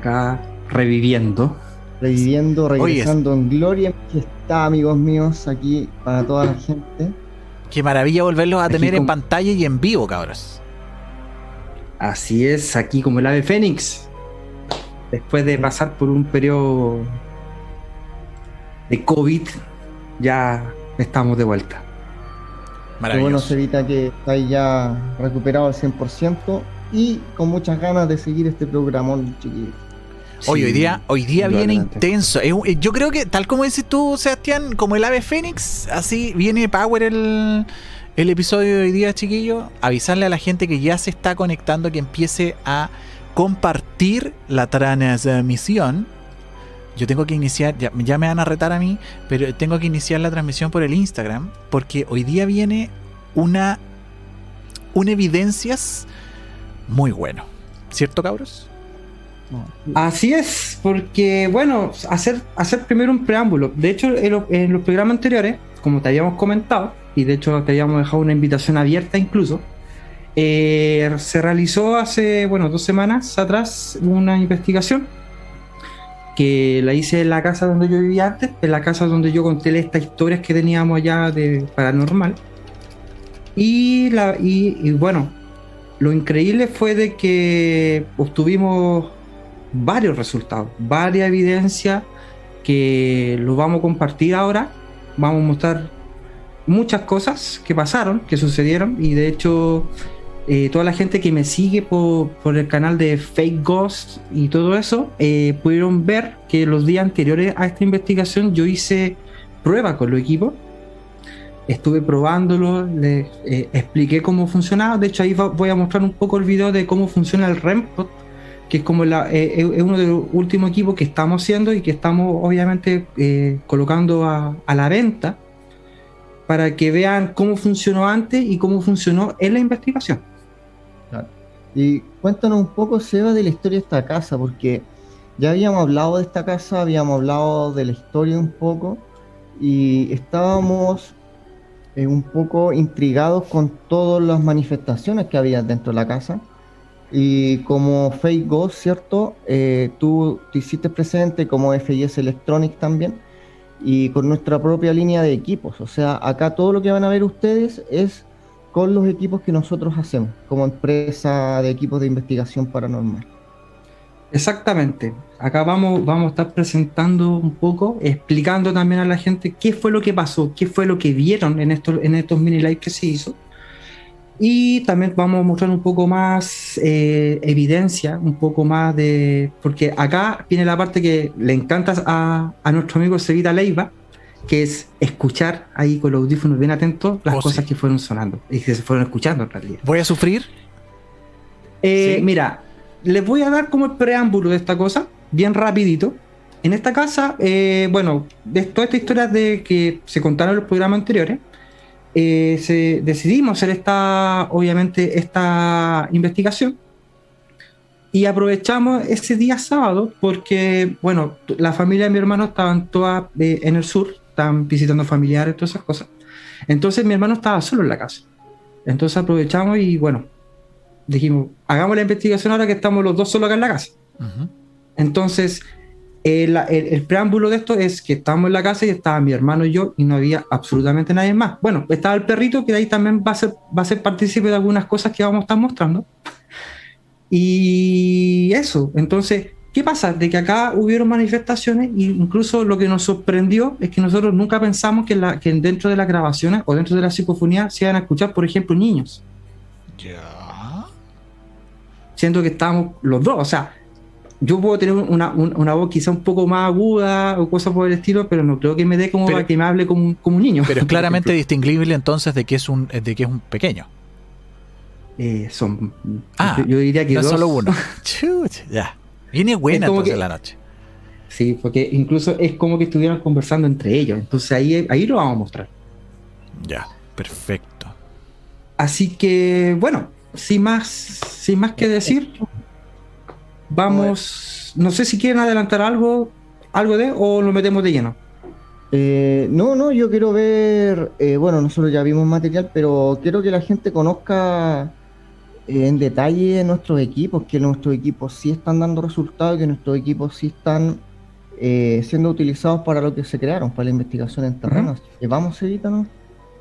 Acá reviviendo. Reviviendo, regresando en gloria. Aquí está, amigos míos, aquí para toda la gente. Qué maravilla volverlos a tener en pantalla y en vivo, cabros. Así es, aquí como el ave fénix. Después de pasar por un periodo de COVID, ya estamos de vuelta. Qué bueno, Cerita, que estáis ya recuperado al 100% y con muchas ganas de seguir este programón, chiquillos. Hoy día, hoy día viene intenso. Yo creo que, tal como dices tú, Sebastián, como el ave fénix, así viene Power el, el episodio de hoy día, chiquillo. Avisarle a la gente que ya se está conectando, que empiece a compartir la transmisión. Yo tengo que iniciar, ya, me van a retar a mí, pero tengo que iniciar la transmisión por el Instagram, porque hoy día viene una, una evidencias muy bueno. ¿Cierto, cabros? Así es, porque bueno, hacer, hacer primero un preámbulo. De hecho, en, los programas anteriores, como te habíamos comentado, y de hecho te habíamos dejado una invitación abierta incluso, eh, se realizó hace, bueno, dos semanas atrás una investigación que la hice en la casa donde yo vivía antes, en la casa donde yo conté estas historias que teníamos allá de paranormal. Y, la, y, bueno, lo increíble fue de que obtuvimos varios resultados, varias evidencias que los vamos a compartir ahora. Vamos a mostrar muchas cosas que pasaron, que sucedieron y de hecho eh, toda la gente que me sigue por, el canal de Fake Ghost y todo eso, eh, pudieron ver que los días anteriores a esta investigación yo hice pruebas con los equipos. Estuve probándolo, les eh, expliqué cómo funcionaba. De hecho, ahí voy a mostrar un poco el video de cómo funciona el REMPOD, que es como la, es uno de los últimos equipos que estamos haciendo y que estamos obviamente colocando a, a la venta para que vean cómo funcionó antes y cómo funcionó en la investigación. Y cuéntanos un poco, Seba, de la historia de esta casa, porque ya habíamos hablado de esta casa, habíamos hablado de la historia un poco, y estábamos eh, un poco intrigados con todas las manifestaciones que había dentro de la casa. Y como Fake Ghost, ¿cierto? Eh, tú te hiciste presente como FIS Electronics también y con nuestra propia línea de equipos. O sea, acá todo lo que van a ver ustedes es con los equipos que nosotros hacemos como empresa de equipos de investigación paranormal. Exactamente. Acá vamos, vamos a estar presentando un poco, explicando también a la gente qué fue lo que pasó, qué fue lo que vieron en estos, en estos mini lives que se hizo. Y también vamos a mostrar un poco más eh, evidencia, un poco más de. Porque acá viene la parte que le encanta a, a nuestro amigo Sevita Leiva, que es escuchar ahí con los audífonos bien atentos las oh, cosas que fueron sonando y que se fueron escuchando en realidad. ¿Voy a sufrir? Eh, mira, les voy a dar como el preámbulo de esta cosa, bien rapidito. En esta casa, eh, bueno, de toda esta historia de que se contaron en los programas anteriores, eh, se, decidimos hacer esta, obviamente, esta investigación y aprovechamos ese día sábado porque, bueno, la familia de mi hermano estaban todas en el sur, estaban visitando familiares, todas esas cosas. Entonces mi hermano estaba solo en la casa. Entonces aprovechamos y bueno, dijimos, hagamos la investigación ahora que estamos los dos solos acá en la casa. Entonces, el, preámbulo de esto es que estábamos en la casa y estaba mi hermano y yo y no había absolutamente nadie más. Bueno, estaba el perrito que ahí también va a ser, va a ser partícipe de algunas cosas que vamos a estar mostrando. Y eso, entonces ¿Qué pasa? De que acá hubieron manifestaciones e incluso lo que nos sorprendió es que nosotros nunca pensamos que, la, que dentro de las grabaciones o dentro de la psicofonía se iban a escuchar, por ejemplo, niños. Ya. Siento que estábamos los dos, o sea, yo puedo tener una, voz quizá un poco más aguda o cosas por el estilo, pero no creo que me dé como para que me hable como, como un niño. Pero es claramente distinguible entonces de que es un, de que es un pequeño. Eh, son. Ah, yo, diría que no solo uno. ya. Viene buena entonces la noche. Sí, porque incluso es como que estuvieran conversando entre ellos. Entonces ahí, ahí lo vamos a mostrar. Ya, perfecto. Así que, bueno, sin más, sin más que decir, vamos. No sé si quieren adelantar algo, algo de, o lo metemos de lleno. Eh, no, no, yo quiero ver, eh, bueno, nosotros ya vimos material, pero quiero que la gente conozca eh, en detalle nuestros equipos, que nuestros equipos sí están dando resultados, que nuestros equipos sí están siendo utilizados para lo que se crearon, para la investigación en terreno. Vamos, Evita, ¿no?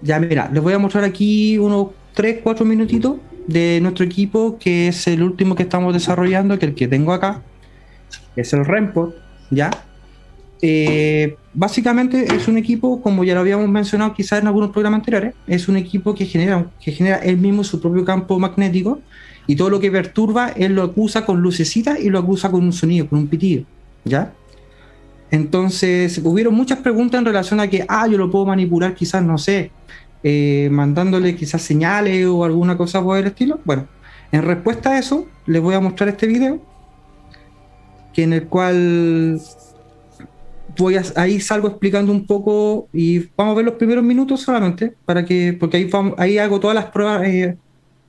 Ya, mira, les voy a mostrar aquí unos 3, 4 minutitos de nuestro equipo, que es el último que estamos desarrollando, que el que tengo acá, es el Rempot, ¿ya? Eh, básicamente es un equipo, como ya lo habíamos mencionado quizás en algunos programas anteriores, es un equipo que genera, que genera él mismo su propio campo magnético y todo lo que perturba él lo acusa con lucecitas y lo acusa con un sonido, con un pitido, ¿ya? Entonces, hubieron muchas preguntas en relación a que, ah, yo lo puedo manipular quizás, no sé, eh, mandándole quizás señales o alguna cosa por el estilo. Bueno, en respuesta a eso, les voy a mostrar este video, que en el cual voy ahí salgo explicando un poco y vamos a ver los primeros minutos solamente, para que, porque ahí, ahí hago todas las pruebas eh,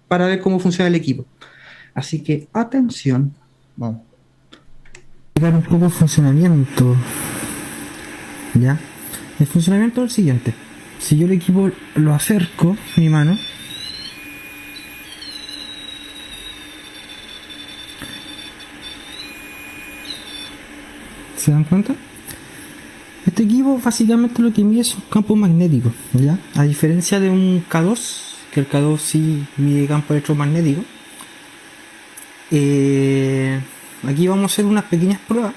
para ver cómo funciona el equipo. Así que atención. Vamos. Dar un poco el funcionamiento. ¿Ya? El funcionamiento es el siguiente. Si yo el equipo lo acerco, mi mano, ¿Se dan cuenta? Este equipo básicamente lo que mide es un campo magnético, ¿ya? A diferencia de un K2, que el K2 sí mide campo electromagnético. Eh, aquí vamos a hacer unas pequeñas pruebas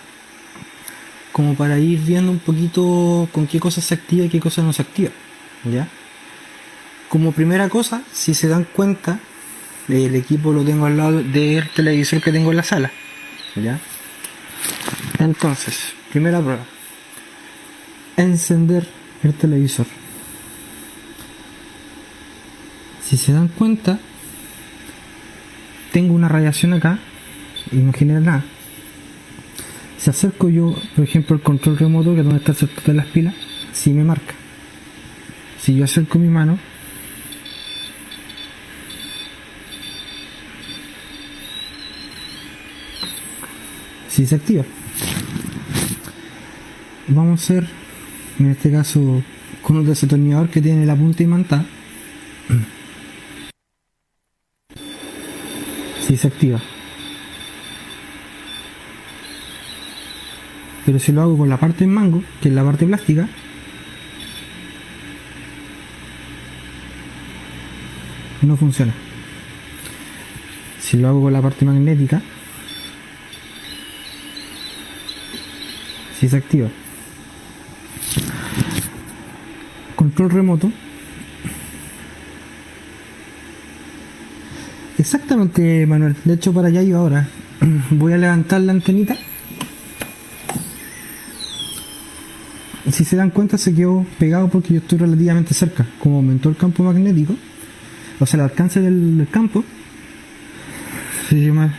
como para ir viendo un poquito con qué cosas se activa y qué cosas no se activa, ¿ya? Como primera cosa, si se dan cuenta, el equipo lo tengo al lado del televisor que tengo en la sala, ¿ya? Entonces, primera prueba encender el televisor. Si se dan cuenta, tengo una radiación acá y no genera nada. Si acerco yo, por ejemplo, el control remoto, que es donde está el de las pilas, si me marca. Si yo acerco mi mano, si se activa. Vamos a hacer en este caso con un desatornillador que tiene la punta imantada si se activa pero si lo hago con la parte en mango que es la parte plástica no funciona si lo hago con la parte magnética si se activa control remoto. Exactamente, Manuel. De hecho, para allá yo ahora. Voy a levantar la antenita. Si se dan cuenta, se quedó pegado porque yo estoy relativamente cerca. Como aumentó el campo magnético, o sea, el alcance del, campo, se llama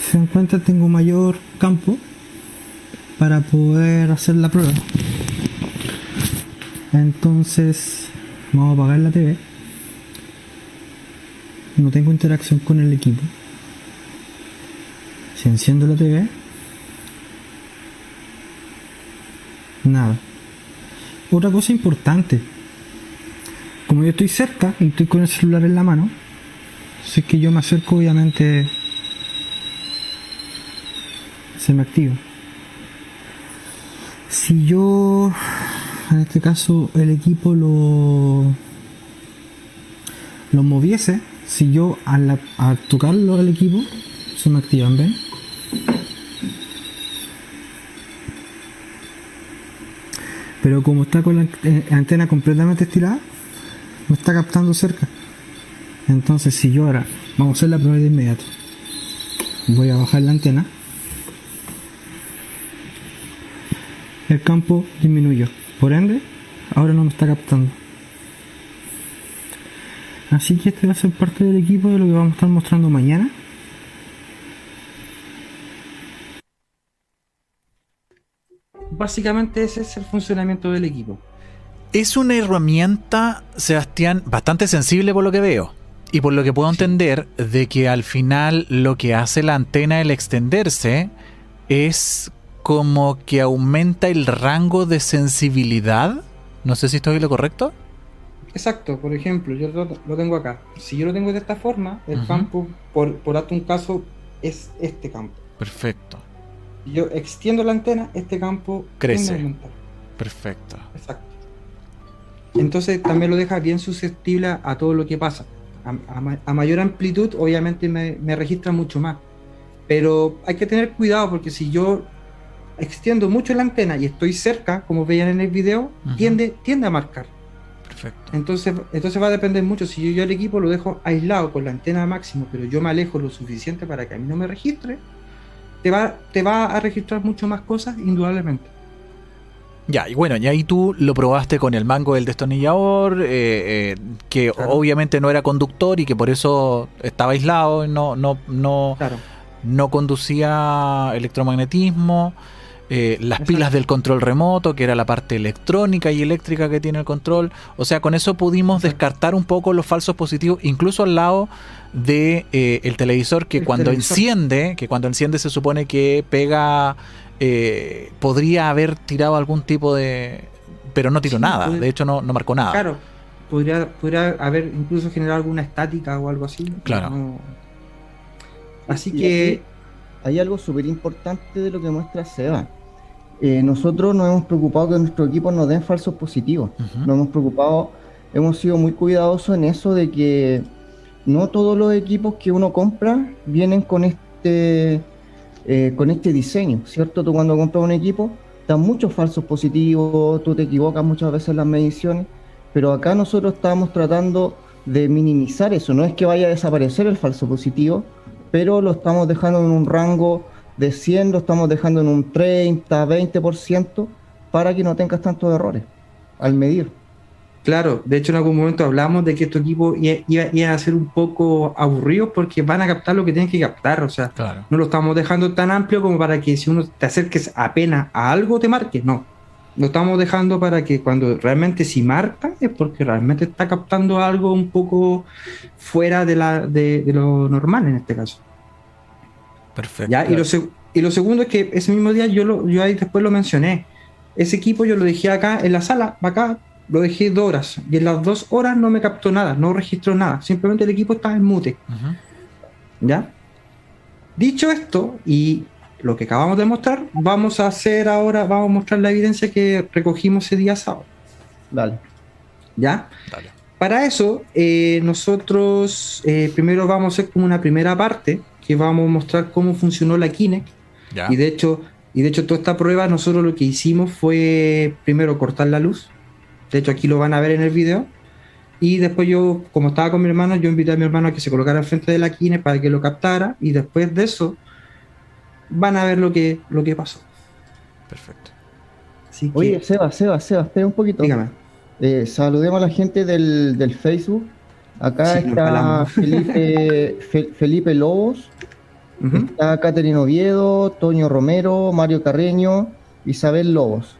se dan cuenta tengo mayor campo para poder hacer la prueba. Entonces vamos a apagar la TV no tengo interacción con el equipo. Si enciendo la TV nada otra cosa importante como yo estoy cerca y estoy con el celular en la mano si es que yo me acerco obviamente se me activa. Si yo, en este caso, el equipo lo, lo moviese, si yo al, tocarlo al equipo, se me activan, ¿ven? Pero como está con la eh, antena completamente estirada, me está captando cerca. Entonces, si yo ahora, vamos a hacer la prueba de inmediato, voy a bajar la antena. el campo disminuyó. Por ende, ahora no me está captando. Así que este va a ser parte del equipo de lo que vamos a estar mostrando mañana. Básicamente ese es el funcionamiento del equipo. Es una herramienta, Sebastián, bastante sensible por lo que veo. Y por lo que puedo entender, de que al final lo que hace la antena el extenderse es como que aumenta el rango de sensibilidad. No sé si estoy lo correcto. Exacto, por ejemplo, yo lo, tengo acá. Si yo lo tengo de esta forma, el campo, por, por un caso, es este campo. Perfecto. Yo extiendo la antena, este campo crece. Perfecto. Exacto. Entonces también lo deja bien susceptible a todo lo que pasa. A, mayor amplitud, obviamente me, registra mucho más. Pero hay que tener cuidado porque si yo extiendo mucho la antena y estoy cerca, como veían en el video, tiende, tiende a marcar. Entonces, entonces va a depender mucho. Si yo, yo el equipo lo dejo aislado con la antena máximo, pero yo me alejo lo suficiente para que a mí no me registre, te va, te va a registrar mucho más cosas, indudablemente. Ya, y bueno, y ahí tú lo probaste con el mango del destornillador, eh, eh, que obviamente no era conductor y que por eso estaba aislado, no, no, no, no conducía electromagnetismo. Eh, las pilas del control remoto, que era la parte electrónica y eléctrica que tiene el control. O sea, con eso pudimos descartar un poco los falsos positivos, incluso al lado de eh, el televisor que cuando enciende, que cuando enciende se supone que pega, eh, podría haber tirado algún tipo de, pero no tiró nada. De hecho, no, no marcó nada. Claro, podría, podría haber incluso generado alguna estática o algo así. Claro. Así que hay algo súper importante de lo que muestra Seba eh, nosotros nos hemos preocupado que nuestro equipo nos den falsos positivos. Nos hemos preocupado, hemos sido muy cuidadosos en eso de que no todos los equipos que uno compra vienen con este, eh, con este diseño, ¿cierto? Tú cuando compras un equipo, dan muchos falsos positivos, tú te equivocas muchas veces en las mediciones, pero acá nosotros estamos tratando de minimizar eso. No es que vaya a desaparecer el falso positivo, pero lo estamos dejando en un rango de 100 lo estamos dejando en un 30, 20% para que no tengas tantos errores al medir. Claro, de hecho en algún momento hablamos de que estos equipos iban a ser un poco aburridos porque van a captar lo que tienen que captar, o sea, no lo estamos dejando tan amplio como para que si uno te acerques apenas a algo te marque, no. Lo estamos dejando para que cuando realmente si marca es porque realmente está captando algo un poco fuera de, la, de lo normal en este caso. Perfecto. ¿Ya? Y, lo y, lo segundo es que ese mismo día yo, lo, yo ahí después lo mencioné. Ese equipo yo lo dejé acá en la sala, acá, lo dejé dos horas. Y en las dos horas no me captó nada, no registró nada. Simplemente el equipo estaba en mute. ¿Ya? Dicho esto, y lo que acabamos de mostrar, vamos a hacer ahora, vamos a mostrar la evidencia que recogimos ese día sábado. Dale. ¿Ya? Para eso, eh, nosotros eh, primero vamos a hacer como una primera parte que vamos a mostrar cómo funcionó la Kinect. Y de hecho, y de hecho, toda esta prueba, nosotros lo que hicimos fue primero cortar la luz. De hecho, aquí lo van a ver en el video. Y después yo, como estaba con mi hermano, yo invité a mi hermano a que se colocara al frente de la Kinect para que lo captara. Y después de eso, van a ver lo que, lo que pasó. Perfecto. Oye, Seba, Seba, Seba, espera un poquito. Dígame. Eh, saludemos a la gente del, del Facebook Acá está Felipe, Felipe Lobos, está Caterino Oviedo, Toño Romero, Mario Carreño, Isabel Lobos.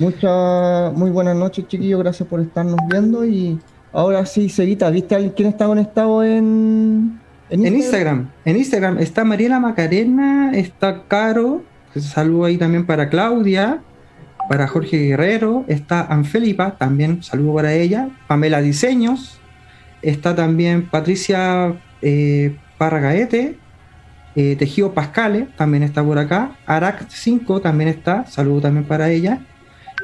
Muchas, muy buenas noches, chiquillos, gracias por estarnos viendo. Y ahora sí, Cevita, ¿viste quién está conectado en, en Instagram? en Instagram? está Mariela Macarena, está Caro, saludo ahí también para Claudia, para Jorge Guerrero, está Anfelipa, también saludo para ella, Pamela Diseños, Está también Patricia eh, Parragaete, eh, Tejido Pascale, también está por acá. Arac 5 también está, saludo también para ella.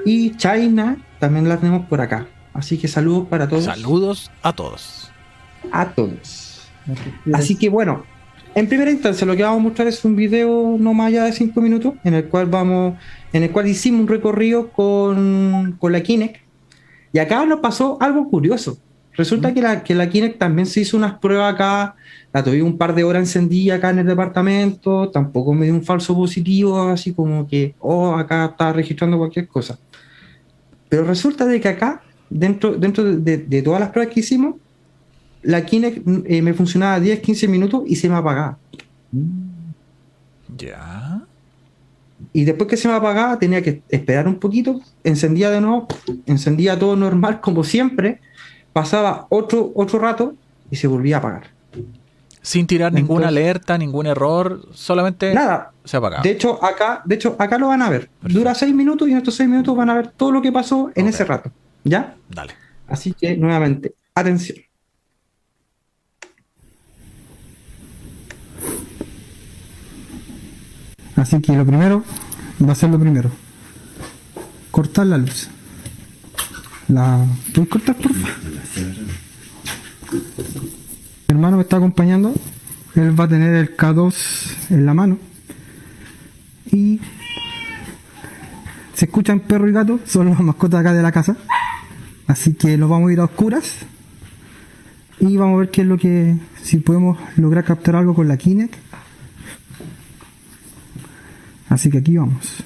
Y China también la tenemos por acá. Así que saludos para todos. Saludos a todos. A todos. Así que bueno, en primera instancia lo que vamos a mostrar es un video no más allá de 5 minutos en el cual vamos, en el cual hicimos un recorrido con, con la Kinect. Y acá nos pasó algo curioso. Resulta que la, que la Kinect también se hizo unas pruebas acá, la tuve un par de horas encendida acá en el departamento, tampoco me dio un falso positivo, así como que, oh, acá está registrando cualquier cosa. Pero resulta de que acá, dentro, dentro de, todas las pruebas que hicimos, la Kinect eh, me funcionaba 10, 15 minutos y se me apagaba. Ya. Y después que se me apagaba, tenía que esperar un poquito, encendía de nuevo, encendía todo normal como siempre, pasaba otro, otro rato y se volvía a apagar. Sin tirar ninguna alerta, ningún error, solamente nada. se apagaba. De hecho, acá, de hecho, acá lo van a ver. Dura seis minutos y en estos seis minutos van a ver todo lo que pasó en ese rato. ¿Ya? Dale. Así que nuevamente, atención. Así que lo primero va a ser lo primero. Cortar la luz. La... ¿Puedes cortar, por favor? Mi hermano me está acompañando. Él va a tener el K2 en la mano. Y se escuchan perro y gato, son las mascotas acá de la casa. Así que los vamos a ir a oscuras. Y vamos a ver qué es lo que. si podemos lograr captar algo con la Kinect. Así que aquí vamos.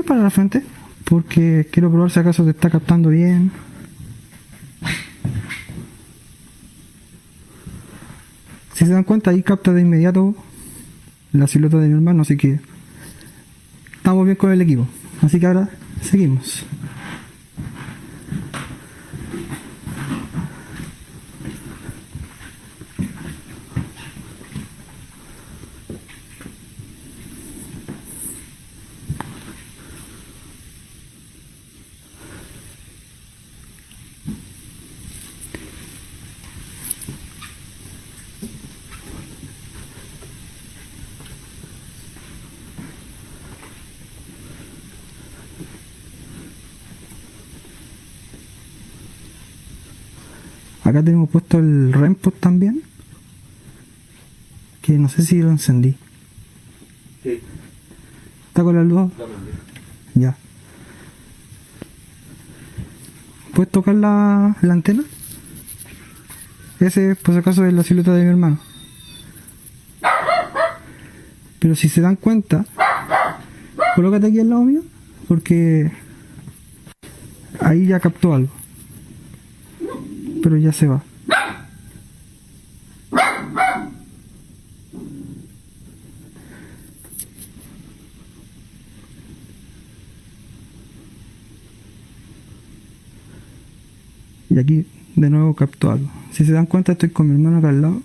¿Te puedes parar la frente? Porque quiero probar si acaso te está captando bien. Si se dan cuenta, ahí capta de inmediato la silueta de mi hermano, así que estamos bien con el equipo. Así que ahora seguimos. Acá tenemos puesto el Rempot también. Que no sé si lo encendí. Sí. ¿Está con la luz? Ya. ¿Puedes tocar la, la antena? Ese, por si acaso, es la silueta de mi hermano. Pero si se dan cuenta, colócate aquí al lado mío, porque ahí ya captó algo. Pero ya se va. Y aquí de nuevo captó algo. Si se dan cuenta estoy con mi hermano acá al lado.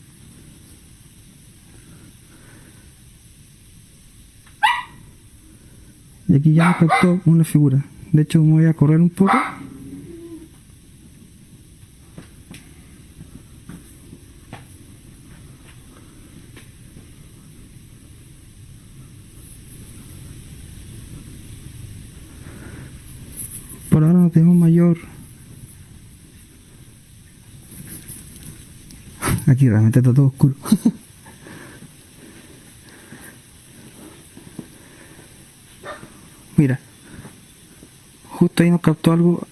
Y aquí ya me captó una figura. De hecho me voy a correr un poco. Por ahora no tenemos mayor Realmente está todo oscuro. Mira. Justo ahí nos captó algo.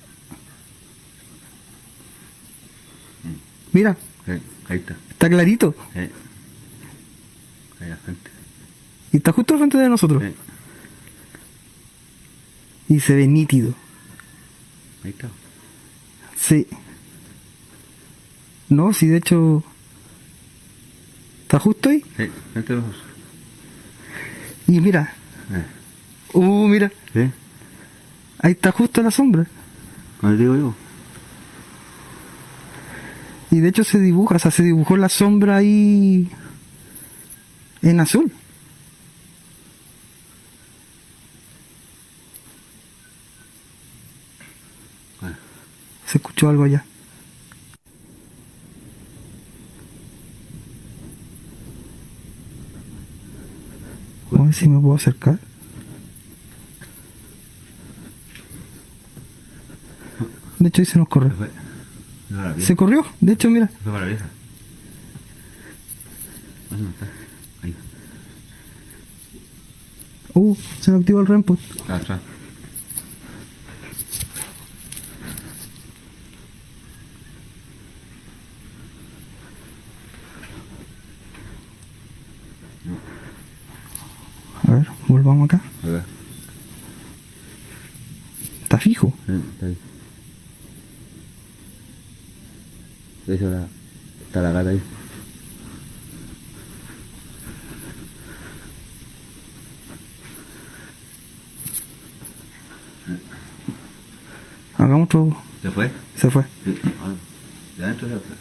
Mira. Sí, ahí está. Está clarito. Sí. Ahí la. Y está justo al frente de nosotros. Sí. Y se ve nítido. Ahí está. Sí. No, si de hecho. Ahí. Sí, frente de los ojos. Y mira. Eh. Uh, mira. ¿Sí? Ahí está justo la sombra. ¿Cómo te digo yo? Y de hecho se dibuja, o sea, se dibujó la sombra ahí en azul. Se escuchó algo allá. A ver si me puedo acercar. De hecho ahí se nos corre. Se corrió, de hecho mira. Se fue para la vieja. ¿Dónde está? Ahí. Uh, se me activó el rempot. Está atrás. A ver, volvamos acá. Acá. Está fijo. Sí, está ahí. De hecho, la, está la gata ahí. Hagamos otro. ¿Se fue? Se fue. Sí. Ah, de adentro de afuera.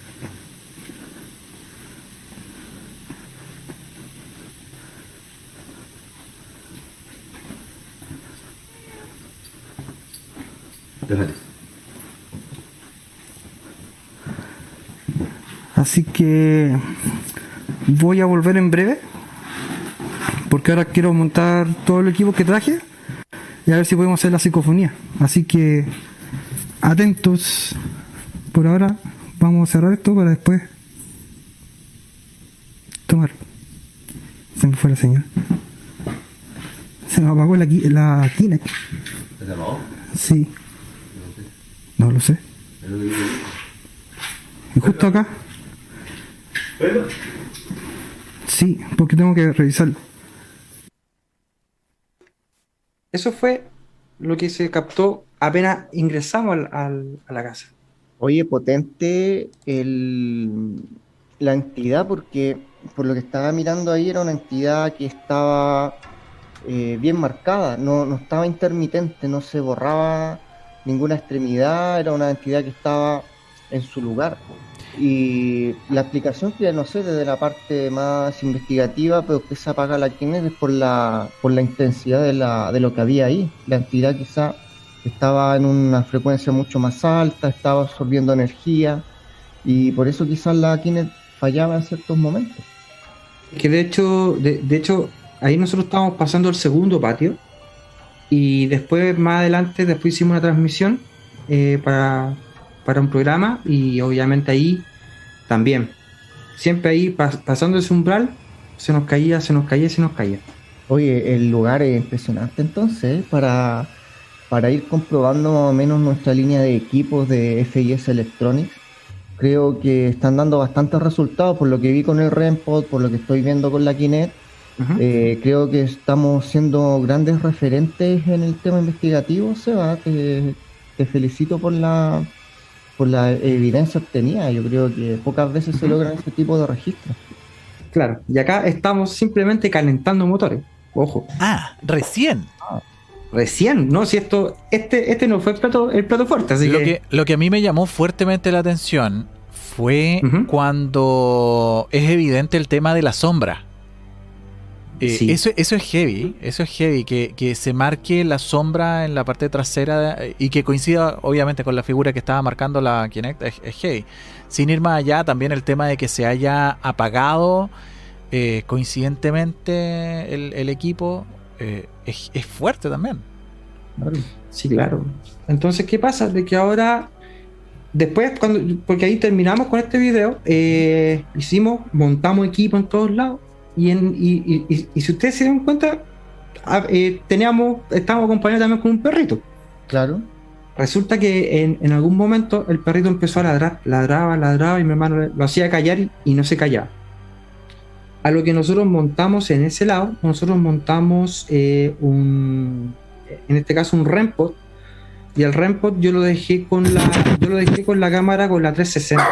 Déjate. Así que voy a volver en breve. Porque ahora quiero montar todo el equipo que traje. Y a ver si podemos hacer la psicofonía. Así que atentos. Por ahora vamos a cerrar esto para después tomar. Se me fue la señal. Se me apagó la, la Kinect. ¿Se apagó? Sí. No lo sé. ¿Y justo acá? Sí, porque tengo que revisarlo. Eso fue lo que se captó apenas ingresamos al- al- a la casa. Oye, potente el, la entidad, porque por lo que estaba mirando ahí era una entidad que estaba eh, bien marcada, no, no estaba intermitente, no se borraba ninguna extremidad, era una entidad que estaba en su lugar. Y la explicación que no sé, desde la parte más investigativa, pero que se apaga la Kinect es por la, por la intensidad de, la, de lo que había ahí. La entidad quizá estaba en una frecuencia mucho más alta, estaba absorbiendo energía y por eso quizás la Kinect fallaba en ciertos momentos. Que de hecho, de, de hecho, ahí nosotros estábamos pasando el segundo patio y después más adelante, después hicimos una transmisión eh, para, para un programa y obviamente ahí también, siempre ahí pas- pasando ese umbral, se nos caía, se nos caía, se nos caía. Oye, el lugar es impresionante entonces ¿eh? para, para ir comprobando más o menos nuestra línea de equipos de FIS Electronics. Creo que están dando bastantes resultados por lo que vi con el REMPOD, por lo que estoy viendo con la Kinect. Eh, creo que estamos siendo grandes referentes en el tema investigativo, Seba. Te, te felicito por la, por la evidencia obtenida. Yo creo que pocas veces se logran este tipo de registros. Claro, y acá estamos simplemente calentando motores. Ojo, Ah, recién. recién, ¿no? Si esto, este, este no fue el plato, el plato fuerte, así Lo que, que, lo que a mí me llamó fuertemente la atención fue cuando es evidente el tema de la sombra. Eh, Sí. eso, eso es heavy, eso es heavy, que, que se marque la sombra en la parte trasera eh, y que coincida obviamente con la figura que estaba marcando la Kinect, es, es heavy. Sin ir más allá, también el tema de que se haya apagado eh, coincidentemente el, el equipo eh, es, es fuerte también. Sí, claro. Entonces, ¿qué pasa? De que ahora, después, cuando, porque ahí terminamos con este video, hicimos, montamos equipo en todos lados, y, en, y, y- y- y si ustedes se dan cuenta, eh, teníamos, estábamos acompañados también con un perrito. Claro. Resulta que en, en algún momento el perrito empezó a ladrar, ladraba, ladraba, y mi hermano lo hacía callar y, y no se callaba. A lo que nosotros montamos en ese lado, nosotros montamos eh, un, en este caso un REMPOD, y el REMPOD yo lo dejé con la, yo lo dejé con la cámara con la 360.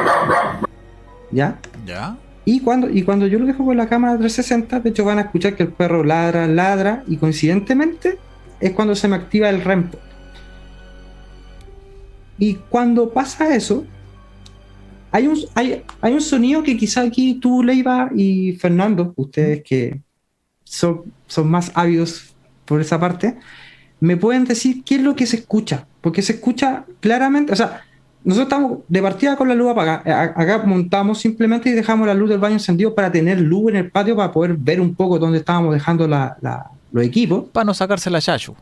¿Ya? ¿Ya? Y cuando, y cuando yo lo dejo con la cámara 360, de hecho van a escuchar que el perro ladra, ladra, y coincidentemente es cuando se me activa el REMPO. Y cuando pasa eso, hay un, hay, hay un sonido que quizá aquí tú, Leiva y Fernando, ustedes que son, son más ávidos por esa parte, me pueden decir qué es lo que se escucha. Porque se escucha claramente, o sea, nosotros estamos de partida con la luz apagada. A- Acá montamos simplemente y dejamos la luz del baño encendido para tener luz en el patio para poder ver un poco dónde estábamos dejando la- la- los equipos. Para no sacarse la chachu.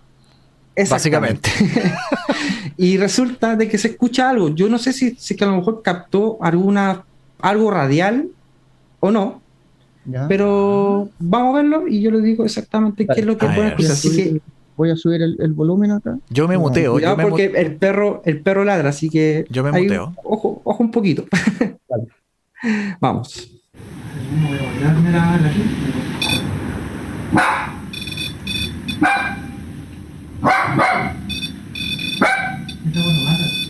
Exactamente. y resulta de que se escucha algo. Yo no sé si, si que a lo mejor captó alguna algo radial o no, ¿ya? pero vamos a verlo y yo le digo exactamente qué es lo que A pueden escuchar. Así que Voy a subir el, el volumen acá. Yo me No, muteo. Yo cuidado me, mu- porque el perro, el perro ladra, así que Yo me muteo. Ojo, ojo un poquito. Vamos. Voy a guardarme la- la-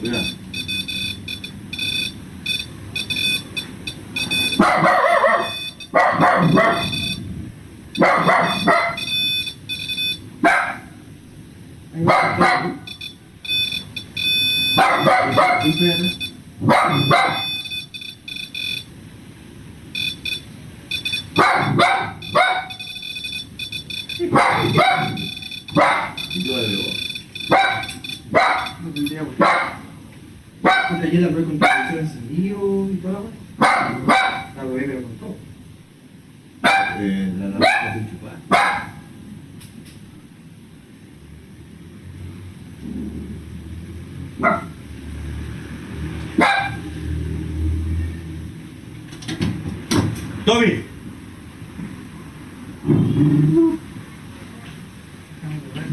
Mira. Eh, la lavadora está enchufada. Tommy.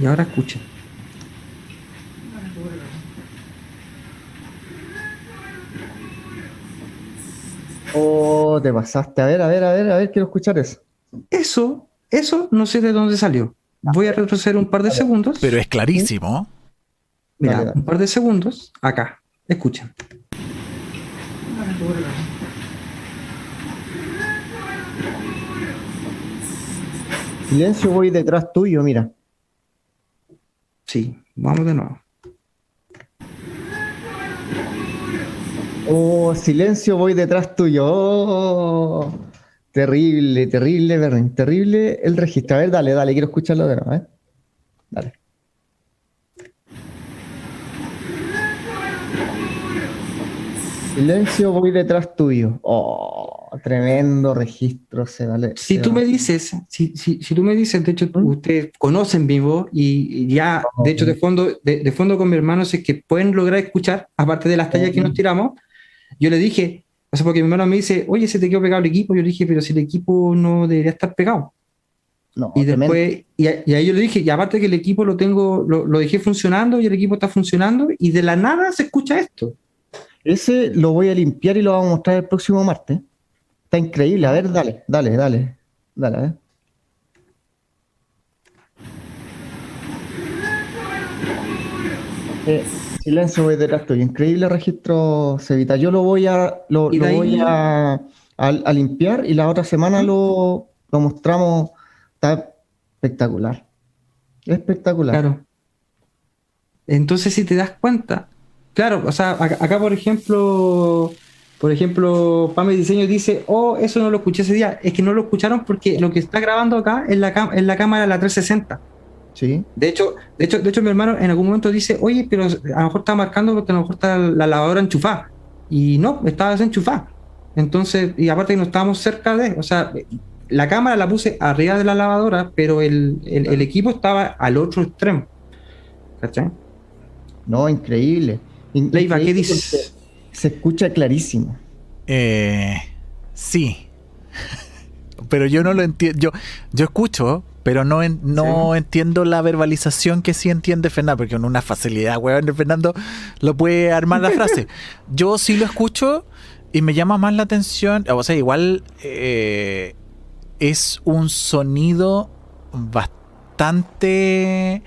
Y ahora escuchen. Oh, te pasaste. A ver, a ver, a ver, a ver, quiero escuchar eso. Eso, eso no sé de dónde salió. Voy a retroceder un par de segundos. Pero es clarísimo. Mira, Dale, dale. un par de segundos. Acá. Escuchen. Silencio, voy detrás tuyo, mira. Sí, vamos de nuevo. Oh, silencio, voy detrás tuyo. Oh, terrible, terrible, Berrin, terrible el registro. A ver, dale, dale, quiero escucharlo de nuevo, ¿eh? Dale. Silencio, voy detrás tuyo. Oh, tremendo registro, se vale. Si se tú me dices, si, si, si tú me dices, de hecho, ¿Mm? ustedes conocen mi voz y ya, de hecho, de fondo, de, de fondo con mi hermano, sé que pueden lograr escuchar, aparte de las tallas que nos tiramos, yo le dije, o sea, porque mi hermano me dice, oye, se te quedó pegado el equipo, yo le dije, pero si el equipo no debería estar pegado. No, Y después, y, a- y ahí yo le dije, y aparte que el equipo lo tengo, lo, lo dejé funcionando y el equipo está funcionando y de la nada se escucha esto. Ese lo voy a limpiar y lo vamos a mostrar el próximo martes. Está increíble. A ver, dale, dale, dale. Dale, a ver. Eh, silencio, detrás tuyo. Increíble registro, Cevita. Yo lo voy a, lo, de voy a, a- a limpiar y la otra semana lo, lo mostramos. Está espectacular. Espectacular. Claro. Entonces, si te das cuenta, claro, o sea, acá, acá, por ejemplo, por ejemplo, Pame Diseño dice, oh, eso no lo escuché ese día. Es que no lo escucharon porque lo que está grabando acá es la, es la cámara la 360. Sí. De hecho, de hecho, de hecho, mi hermano en algún momento dice, oye, pero a lo mejor está marcando porque a lo mejor está la lavadora enchufada. Y no, estaba desenchufada. Entonces, y aparte que no estábamos cerca de, o sea, la cámara la puse arriba de la lavadora, pero el, el- el equipo estaba al otro extremo. ¿Cachai? No, increíble. In- Leiva, ¿qué dices? Se escucha clarísimo. Eh, sí. pero yo no lo entiendo. Yo, yo escucho, pero no, en- no entiendo la verbalización que sí entiende Fernando, porque con una facilidad, weón, Fernando lo puede armar la frase. Yo sí lo escucho y me llama más la atención. O sea, igual eh, es un sonido bastante.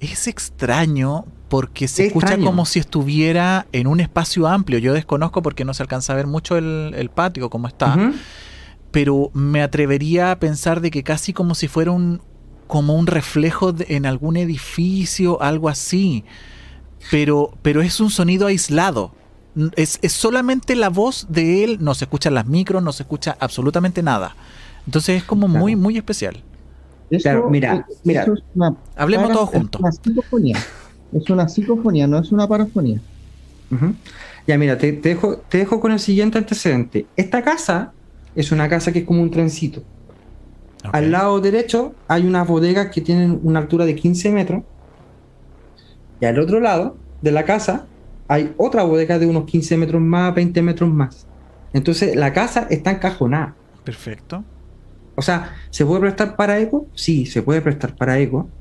Es extraño porque se Es escucha extraño. como si estuviera en un espacio amplio. Yo desconozco porque no se alcanza a ver mucho el, el patio como está Ujú. Pero me atrevería a pensar de que casi como si fuera un como un reflejo de- en algún edificio, algo así. Pero, pero es un sonido aislado. Es, es solamente la voz de él, no se escuchan las micros, no se escucha absolutamente nada. Entonces es como Claro. muy, muy especial. Eso, Claro, mira, mira. es una Hablemos para- todos juntos. Es una psicofonía. Es una psicofonía, no es una parafonía. Ya, mira, te, te dejo, te dejo con el siguiente antecedente. Esta casa es una casa que es como un trencito. Al lado derecho hay unas bodegas que tienen una altura de 15 metros. Y al otro lado de la casa hay otra bodega de unos 15 metros más, 20 metros más. Entonces la casa está encajonada. Perfecto. O sea, ¿se puede prestar para eco? Sí, se puede prestar para eco.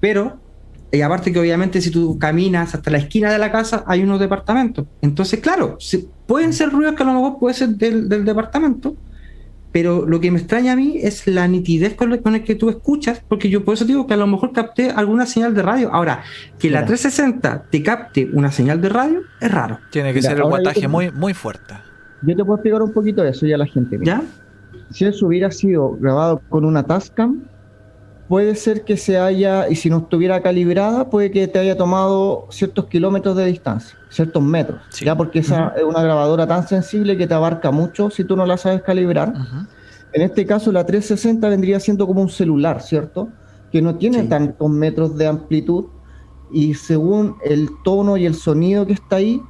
Pero, y aparte que obviamente si tú caminas hasta la esquina de la casa hay unos departamentos. Entonces, claro, se- pueden ser ruidos que a lo mejor puede ser del, del departamento, pero lo que me extraña a mí es la nitidez con, la- con el que tú escuchas, porque yo por eso digo que a lo mejor capté alguna señal de radio. Ahora, que la Mira. 360 te capte una señal de radio es raro. Tiene que Mira, ser el guataje te- muy, muy fuerte. Yo te puedo explicar un poquito de eso ya a la gente. mira. ¿Ya? Si eso hubiera sido grabado con una Tascam, puede ser que se haya, y si no estuviera calibrada, puede que te haya tomado ciertos kilómetros de distancia, ciertos metros, ya porque esa es una grabadora tan sensible que te abarca mucho si tú no la sabes calibrar. En este caso, la 360 vendría siendo como un celular, ¿cierto? Que no tiene tantos metros de amplitud y según el tono y el sonido que está ahí,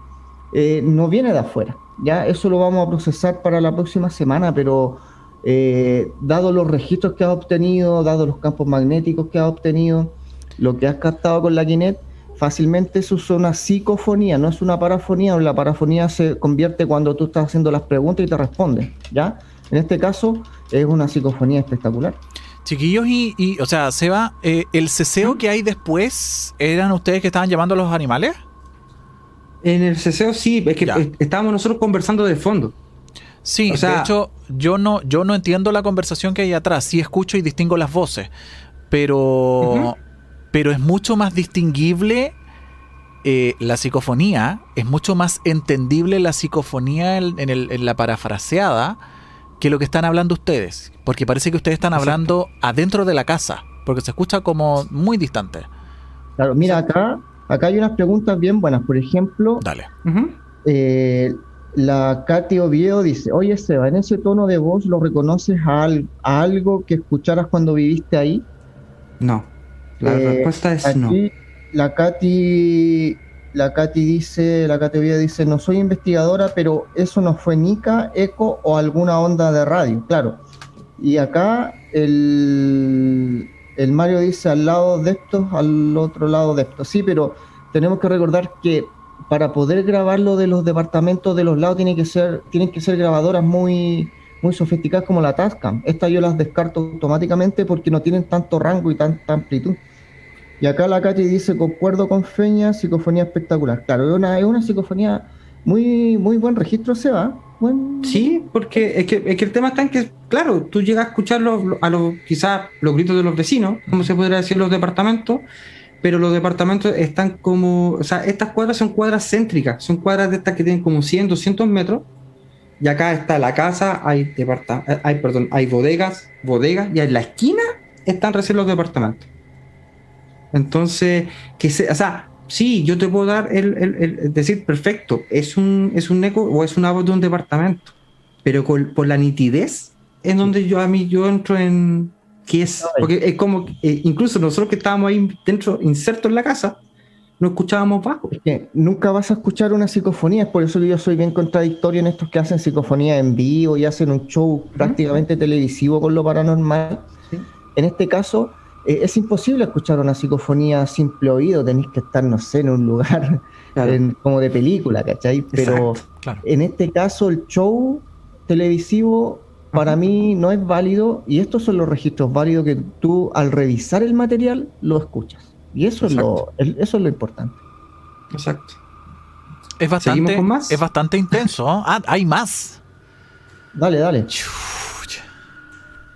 eh, no viene de afuera. Ya eso lo vamos a procesar para la próxima semana, pero eh, dado los registros que has obtenido, dado los campos magnéticos que has obtenido, lo que has captado con la Kinet, fácilmente eso es una psicofonía, no es una parafonía, la parafonía se convierte cuando tú estás haciendo las preguntas y te responde, ¿ya? En este caso es una psicofonía espectacular. Chiquillos, y, o sea, Seba, eh, ¿el ceseo ¿Mm? que hay después eran ustedes que estaban llamando a los animales? En el ceseo sí, es que estábamos nosotros conversando de fondo. Sí, de hecho, yo no, yo no entiendo la conversación que hay atrás. Sí escucho y distingo las voces, pero, pero es mucho más distinguible eh, la psicofonía, es mucho más entendible la psicofonía en, la parafraseada que lo que están hablando ustedes, porque parece que ustedes están hablando adentro de la casa, porque se escucha como muy distante. Claro, mira acá, acá hay unas preguntas bien buenas. Por ejemplo, Dale. eh, la Katy Oviedo dice, oye Seba, ¿en ese tono de voz lo reconoces a, algo que escucharas cuando viviste ahí? No, la eh, respuesta es no. La Katy, la Katy dice, la Katy Oviedo dice, no soy investigadora, pero eso no fue Nika, eco o alguna onda de radio, claro. Y acá el, el Mario dice al lado de estos, al otro lado de estos. Sí, pero tenemos que recordar que para poder grabarlo de los departamentos de los lados tiene que ser, tienen que ser grabadoras muy, muy sofisticadas como la Tascam. Estas yo las descarto automáticamente porque no tienen tanto rango y tanta amplitud. Y acá la Katy dice, concuerdo con Feña, psicofonía espectacular. Claro, es una, es una psicofonía muy, muy buen registro, se va. Sí, porque es que, es que, el tema está en que, claro, tú llegas a escuchar los, a los, quizás los gritos de los vecinos, como se podría decir los departamentos, pero los departamentos están como, o sea, estas cuadras son cuadras céntricas, son cuadras de estas que tienen como 100, 200 metros, y acá está la casa, hay eh, hay, perdón, hay bodegas, bodegas, y en la esquina están recién los departamentos. Entonces, que se, o sea, sí, yo te puedo dar el, el, decir, perfecto, es un, es un eco o es una voz de un departamento, pero por la nitidez es donde yo a mí yo entro en, que es, porque es como, eh, incluso nosotros que estábamos ahí dentro, insertos en la casa, no escuchábamos bajo. Nunca vas a escuchar una psicofonía, es por eso que yo soy bien contradictorio en estos que hacen psicofonía en vivo y hacen un show prácticamente televisivo con lo paranormal. En este caso, eh, es imposible escuchar una psicofonía a simple oído, tenéis que estar, no sé, en un lugar como de película, ¿cachai? Pero en este caso, el show televisivo para mí no es válido y estos son los registros válidos que tú al revisar el material lo escuchas. Y eso, es lo, eso es lo importante. Exacto. Es bastante, más? Es bastante intenso. Ah, hay más. Dale, dale.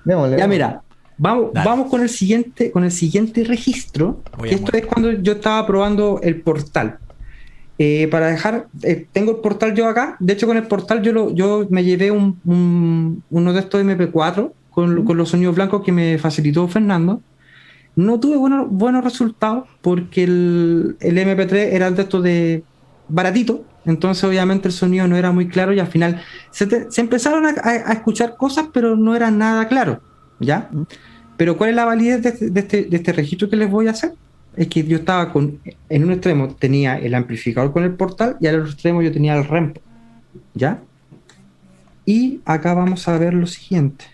ya mira, vamos, vamos con el siguiente, con el siguiente registro. esto es cuando yo estaba probando el portal. Eh, para dejar, eh, tengo el portal yo acá. De hecho, con el portal yo, lo, yo me llevé un, uno de estos MP4 con, con, los sonidos blancos que me facilitó Fernando. No tuve buenos, buenos resultados porque el, el MP3 era de estos de baratito. Entonces, obviamente, el sonido no era muy claro y al final se, se empezaron a, a, escuchar cosas, pero no era nada claro. ¿Ya? Pero, ¿cuál es la validez de, de, este, de este registro que les voy a hacer? Es que yo estaba con, en un extremo tenía el amplificador con el portal y al otro extremo yo tenía el REMP, ¿ya? Y acá vamos a ver lo siguiente.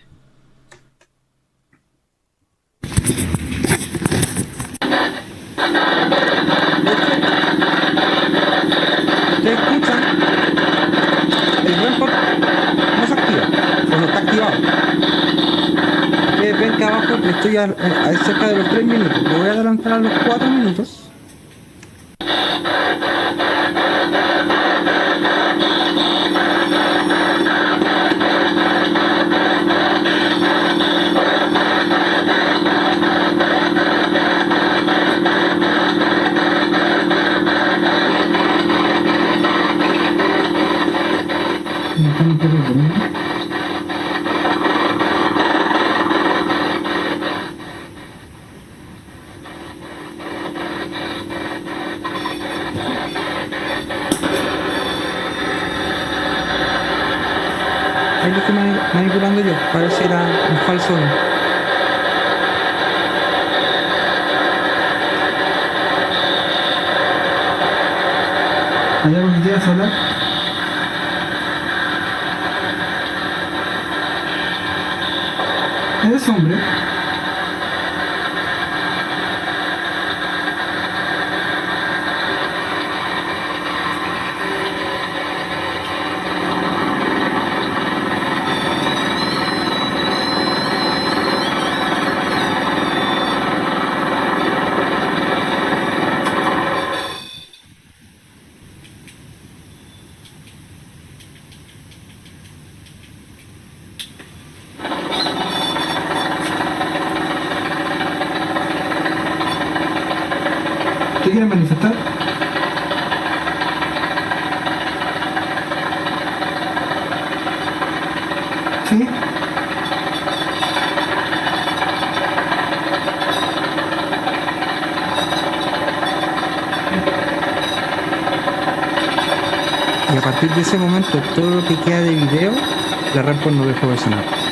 Ustedes escuchan, el REMP no se activa, o no está activado estoy a, cerca de los 3 minutos. Me voy a adelantar a los 4 minutos. ¿Te quieres manifestar? ¿Sí? Y a partir de ese momento, todo lo que queda de video, la Rampor no dejó de sonar.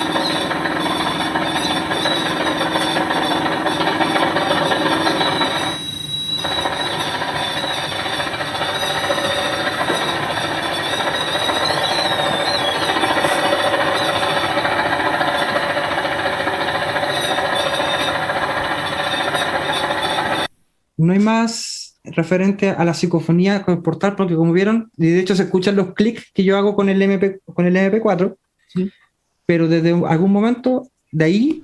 No hay más referente a la psicofonía con el portal, porque como vieron, y de hecho se escuchan los clics que yo hago con el, MP, con el MP4, Sí. pero desde algún momento de ahí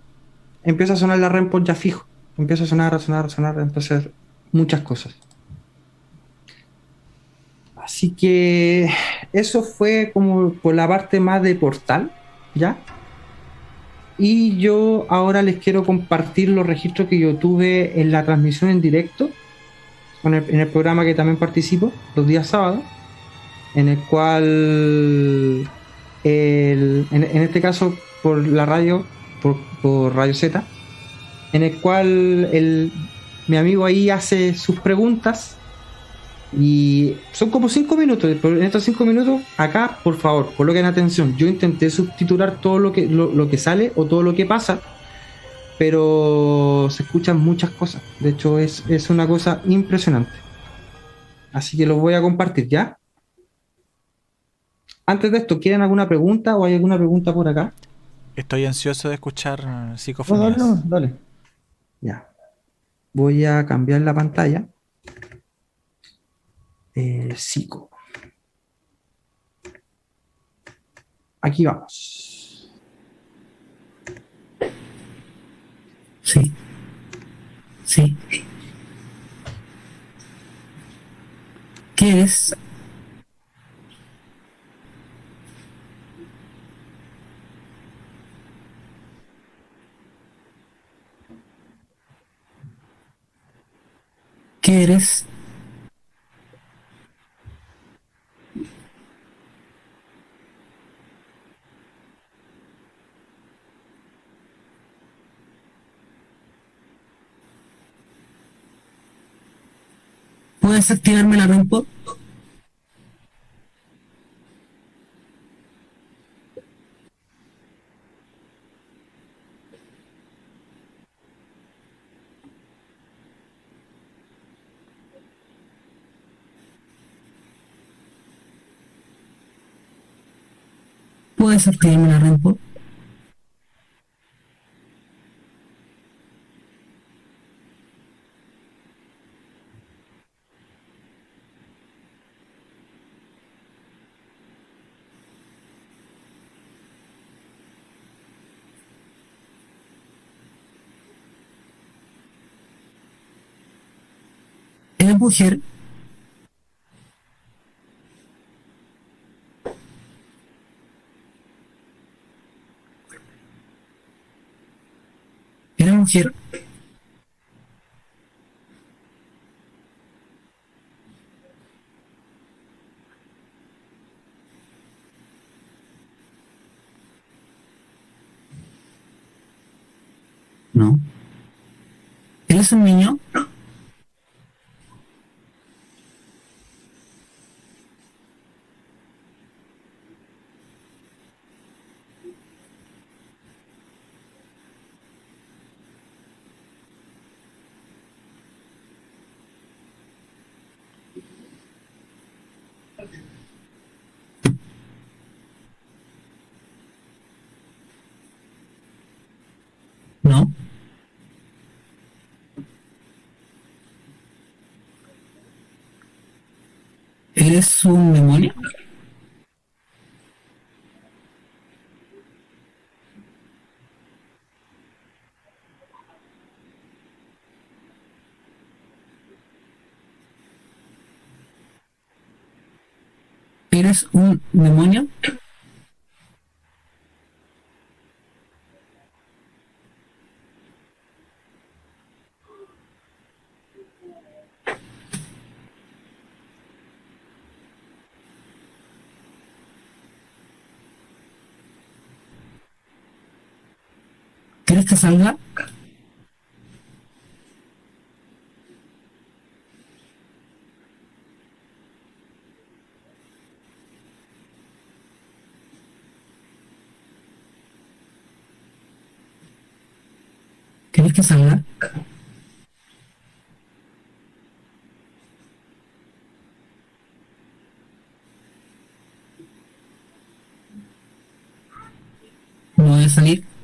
empieza a sonar la REMPOD ya fijo. Empieza a sonar, a sonar, a sonar, hacer muchas cosas. Así que eso fue como por la parte más de portal, ¿ya? Y yo ahora les quiero compartir los registros que yo tuve en la transmisión en directo, en el programa que también participo, los días sábados, en el cual, el- en, este caso por la radio, por, por Radio Z, en el cual el, mi amigo ahí hace sus preguntas y son como cinco minutos. pero En estos cinco minutos, acá, por favor, coloquen atención. Yo intenté subtitular todo lo que, lo, lo que sale o todo lo que pasa, pero se escuchan muchas cosas. De hecho, es, es una cosa impresionante. Así que los voy a compartir ya. Antes de esto, ¿quieren alguna pregunta o hay alguna pregunta por acá? Estoy ansioso de escuchar eh, No, psicofonías. dale, no, dale. Ya. Voy a cambiar la pantalla. Eh, psico. Aquí vamos. Sí. Sí. ¿Qué eres? ¿Qué eres? ¿Puedes activarme la rompo? ¿Puedes activarme la rompo? ¿Eres mujer? ¿Eres mujer? No. ¿Eres un niño? No. ¿Eres un demonio? ¿Eres un demonio? ¿Quieres que salga? ¿Quieres que salga? ¿No voy a salir?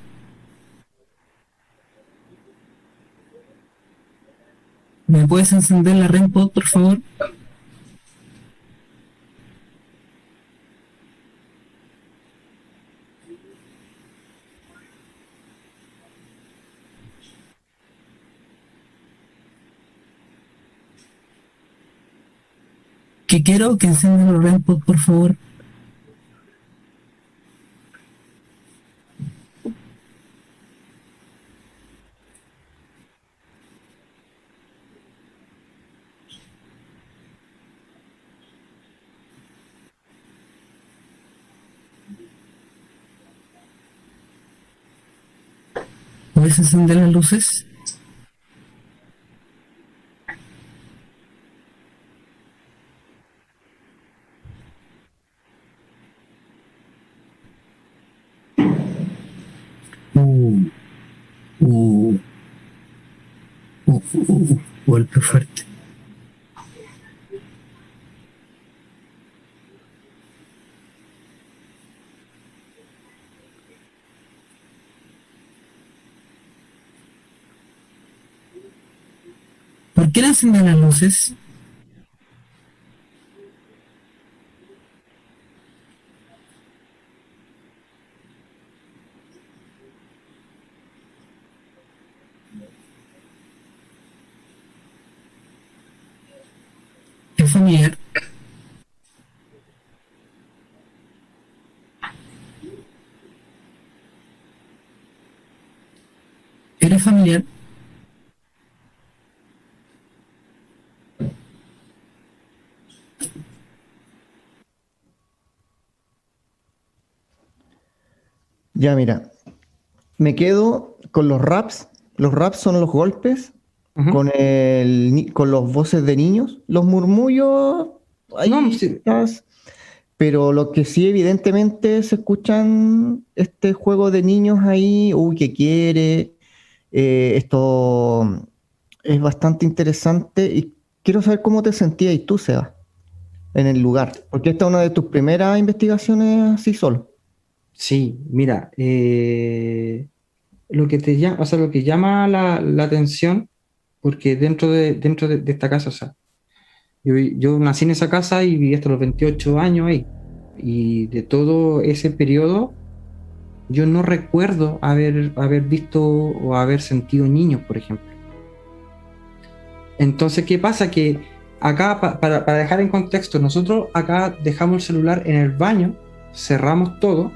¿Me puedes encender la REM pod, por favor? Que quiero que encienda la REM pod, por favor. ¿Puedes encender las luces? Uh, uh, uh, uh, uh, golpe fuerte. ¿Por qué encienden las luces? Es familiar. ¿Eres familiar? Ya, mira. Me quedo con los raps. Los raps son los golpes. Con, el, con los voces de niños. Los murmullos. ahí No, sí. Pero lo que sí, evidentemente, se escuchan este juego de niños ahí. Uy, ¿qué quiere? Eh, esto es bastante interesante. Y quiero saber cómo te sentías tú, Seba, en el lugar. Porque esta es una de tus primeras investigaciones así solo. Sí, mira, eh, lo que te llama, o sea, lo que llama la, atención, porque dentro de, dentro de, esta casa, o sea, yo, yo nací en esa casa y viví hasta los 28 años ahí. Y de todo ese periodo, yo no recuerdo haber, haber visto o haber sentido niños, por ejemplo. Entonces, ¿qué pasa? Que acá, pa- para, para dejar en contexto, nosotros acá dejamos el celular en el baño, cerramos todo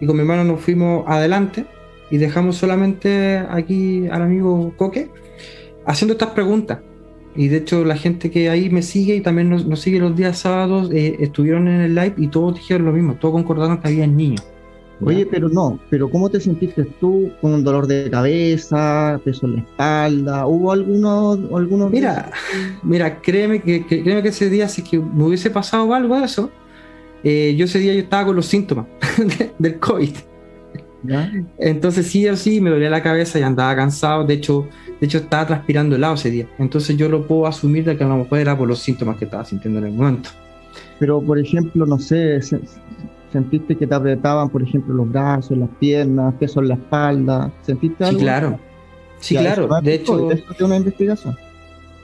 y con mi hermano nos fuimos adelante y dejamos solamente aquí al amigo Coque haciendo estas preguntas. Y de hecho la gente que ahí me sigue y también nos, nos sigue los días sábados eh, estuvieron en el live y todos dijeron lo mismo, todos concordaron que había niños. Oye, pero no, pero ¿cómo te sentiste tú con un dolor de cabeza, peso en la espalda? ¿Hubo algunos, algunos Mira, mira, créeme que, que- créeme que ese día si que me hubiese pasado algo de eso, eh, yo ese día yo estaba con los síntomas del COVID. ¿Ya? Entonces sí o sí me dolía la cabeza y andaba cansado. De hecho, de hecho estaba transpirando helado ese día. Entonces yo lo puedo asumir de que a lo mejor era por los síntomas que estaba sintiendo en el momento. Pero, por ejemplo, no sé, se- sentiste que te apretaban, por ejemplo, los brazos, las piernas, peso en la espalda. ¿Sentiste Sí, algo? claro. Sí, Ya, claro. no es De hecho, eso es una investigación.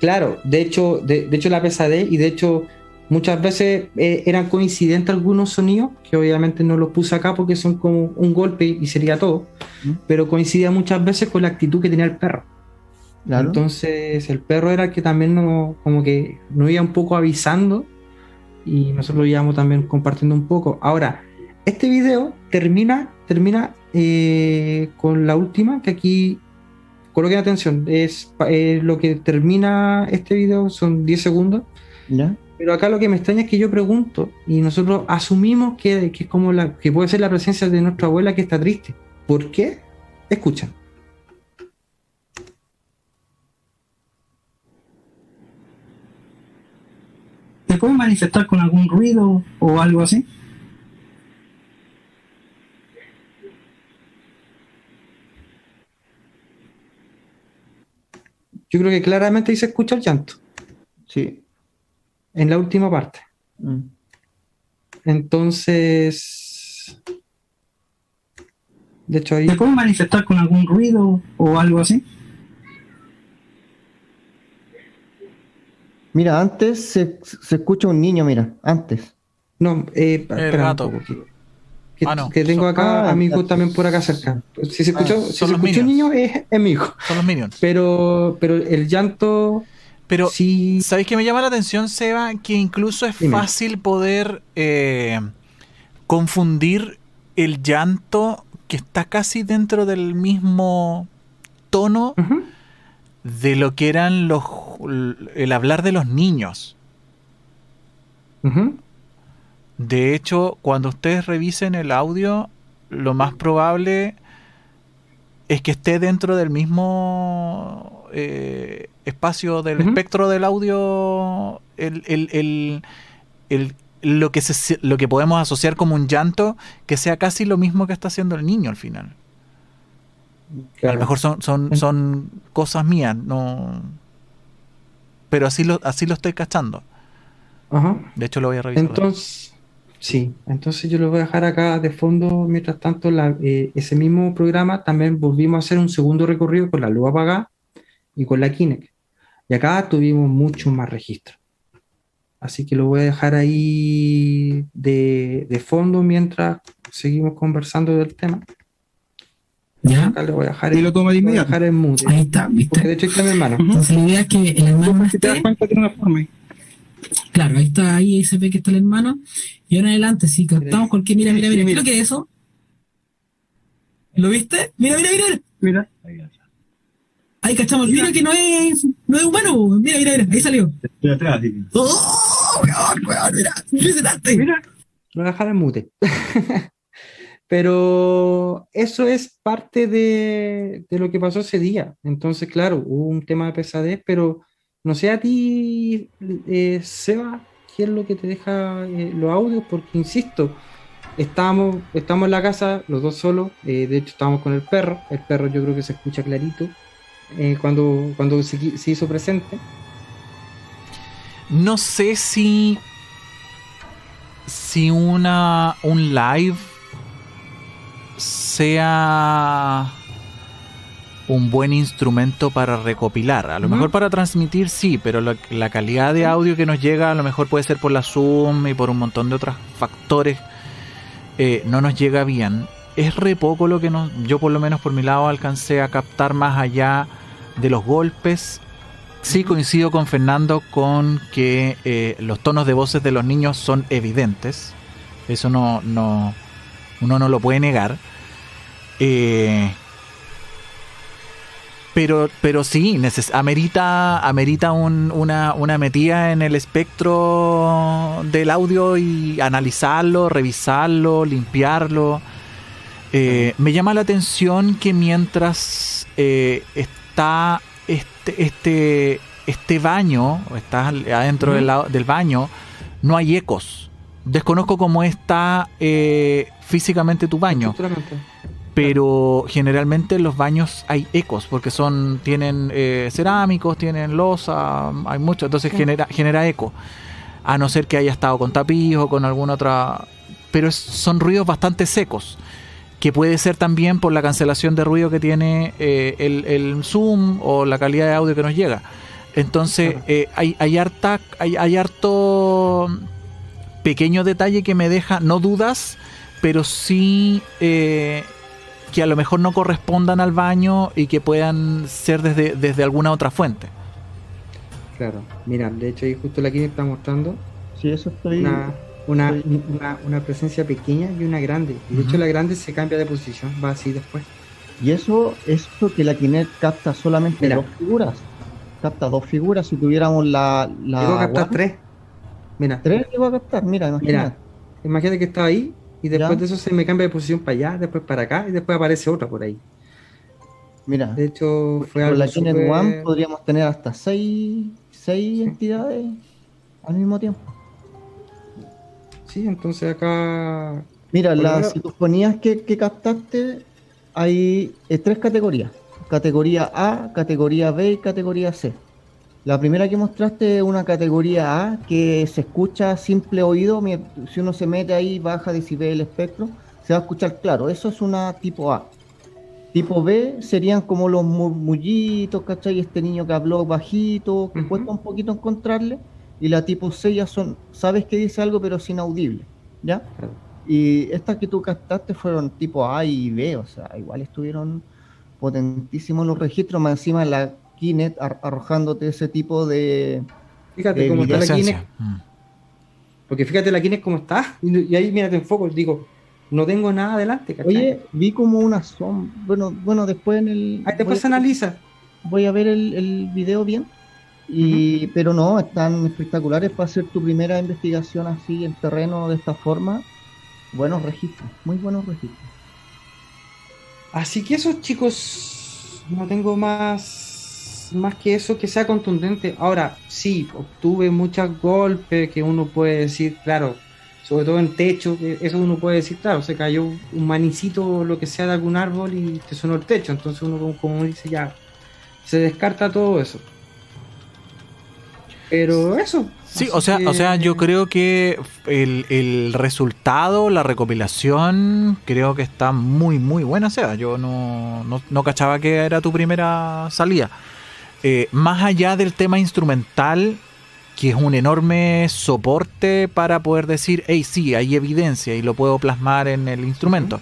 Claro, de hecho, de, de hecho la pesadez y de hecho muchas veces eh, eran coincidentes algunos sonidos, que obviamente no los puse acá porque son como un golpe y sería todo, ¿Mm? pero coincidía muchas veces con la actitud que tenía el perro. Claro. Entonces el perro era el que también no, como que nos iba un poco avisando y nosotros lo íbamos también compartiendo un poco. Ahora, este video termina, termina eh, con la última, que aquí coloquen atención, es eh, lo que termina este video, son 10 segundos. ¿Ya? Pero acá lo que me extraña es que yo pregunto y nosotros asumimos que, que es como la que puede ser la presencia de nuestra abuela que está triste. ¿Por qué? Escuchan. ¿Te puedes manifestar con algún ruido o algo así? Yo creo que claramente ahí se escucha el llanto Sí. En la última parte. Mm. Entonces, de hecho ahí ¿Te puedes manifestar con algún ruido o algo así? Mira, antes se, se escucha un niño, mira, antes. no, eh, espera un gato. poco, que, que- Ah, no. que tengo acá Ah, a mi hijo ya. también por acá cerca. Si se escuchó, si se escuchó un niño es, es mi hijo. Son los minions. Pero, pero el llanto Pero, sí. ¿sabéis que me llama la atención, Seba? Que incluso es Dime. fácil poder eh, confundir el llanto que está casi dentro del mismo tono de lo que eran los el hablar de los niños. De hecho, cuando ustedes revisen el audio, lo más probable es que esté dentro del mismo eh, espacio del espectro del audio el, el- el- lo, que se, lo que podemos asociar como un llanto, que sea casi lo mismo que está haciendo el niño al final. A Claro. lo mejor son, son, En- son cosas mías, no. Pero así lo, así lo estoy cachando. Ajá. De hecho, lo voy a revisar. Entonces, sí, entonces yo lo voy a dejar acá de fondo. Mientras tanto, la- eh, ese mismo programa también volvimos a hacer un segundo recorrido con la luz apagada y con la Kinect. Y acá tuvimos mucho más registro. Así que lo voy a dejar ahí de, de fondo mientras seguimos conversando del tema. ¿Ya? Acá lo voy a dejar Y en, lo toma de lo voy a inmediato. dejar en mute. Ahí está, Porque ¿viste? de hecho ahí está mi hermano. Entonces la idea es que el hermano Si te das cuenta, tiene una forma ahí. Claro, ahí está, ahí se ve que está el hermano. Y ahora en adelante, si captamos cualquier, mira, mira, mira, ¿qué es lo que es eso? ¿Lo viste? Mira, mira, mira, mira. Mira, Ahí cachamos, mira que no es, no es humano, mira, mira, mira, ahí salió. estoy atrás. ¡Oh, weón, weón, mira! ¡Impresionante! Mira, lo voy a dejar en mute. Pero eso es parte de, de lo que pasó ese día. Entonces, claro, hubo un tema de pesadez, pero no sé a ti, eh, Seba, qué es lo que te deja eh, los audios, porque insisto, estábamos, estamos en la casa, los dos solos, eh, de hecho estábamos con el perro, el perro yo creo que se escucha clarito cuando, cuando se, se hizo presente. No sé si. Si una. un live sea un buen instrumento para recopilar. A lo mejor para transmitir sí, pero la, la calidad de audio que nos llega a lo mejor puede ser por la Zoom y por un montón de otros factores. eh, no nos llega bien. Es re poco lo que nos, yo por lo menos por mi lado alcancé a captar más allá de los golpes. Sí coincido con Fernando con que eh, los tonos de voces de los niños son evidentes. Eso no, no uno no lo puede negar. Eh, pero, pero sí, neces- amerita, amerita un- una, una metida en el espectro del audio y analizarlo, revisarlo, limpiarlo. Eh, me llama la atención que mientras eh, está este, este, este baño, estás adentro del, la- del baño, no hay ecos. Desconozco cómo está eh, físicamente tu baño. Pero generalmente en los baños hay ecos porque son tienen eh, cerámicos tienen losa hay mucho entonces Sí. genera genera eco a no ser que haya estado con tapiz o con alguna otra... Pero es- son ruidos bastante secos, que puede ser también por la cancelación de ruido que tiene eh, el, el Zoom o la calidad de audio que nos llega. Entonces, Claro. eh, hay, hay, harta, hay, hay harto pequeño detalle que me deja, no dudas, pero sí eh, que a lo mejor no correspondan al baño y que puedan ser desde, desde alguna otra fuente. Claro, mira, de hecho ahí justo la Kine está mostrando Sí, eso estoy. una, una, una, una presencia pequeña y una grande. Y de hecho la grande se cambia de posición, va así después. Y eso, esto que la Kinect capta solamente Mira. dos figuras. Capta dos figuras. Si tuviéramos la. la Llegó a captar tres. Mira, Tres llegó a captar, mira, imagínate. mira, imagínate que estaba ahí y después Ya. de eso se me cambia de posición para allá, después para acá y después aparece otra por ahí. Mira, De hecho fue con la súper- One podríamos tener hasta seis, seis entidades al mismo tiempo. Sí, entonces acá Mira, las ejemplo- psicofonías que, que captaste, hay eh, tres categorías. Categoría A, categoría B y categoría C. La primera que mostraste es una categoría A que se escucha a simple oído. Si uno se mete ahí, baja decibel el espectro, se va a escuchar claro. Eso es una tipo A. Tipo B serían como los murmullitos, ¿cachai? Este niño que habló bajito, que cuesta un poquito encontrarle. Y la tipo C ya son, sabes que dice algo, pero es inaudible. ¿Ya? Y estas que tú captaste fueron tipo A y B, o sea, igual estuvieron potentísimos los registros, más encima la Kinect ar- arrojándote ese tipo de... fíjate de cómo está la. Kinect, Mm. porque fíjate la Kinect cómo está y, y ahí mira te enfoco, digo, no tengo nada adelante, ¿cachai? Oye, vi como una sombra, bueno, bueno, después en el... ahí después se analiza. voy a ver el, el video bien, y, pero no, están espectaculares para hacer tu primera investigación así en terreno de esta forma. Buenos registros, muy buenos registros. Así que eso, chicos, no tengo más, más que eso que sea contundente. Ahora, sí, obtuve muchos golpes que uno puede decir, claro, sobre todo en techo, eso uno puede decir, claro, se cayó un manicito o lo que sea de algún árbol y te sonó el techo. Entonces uno como, dice, ya, se descarta todo eso. Pero eso. Sí, o sea, o sea, yo creo que el, el resultado, la recopilación, creo que está muy, muy buena, Seba. Yo no, no, no cachaba que era tu primera salida. Eh, más allá del tema instrumental, que es un enorme soporte para poder decir, hey, sí, hay evidencia y lo puedo plasmar en el instrumento.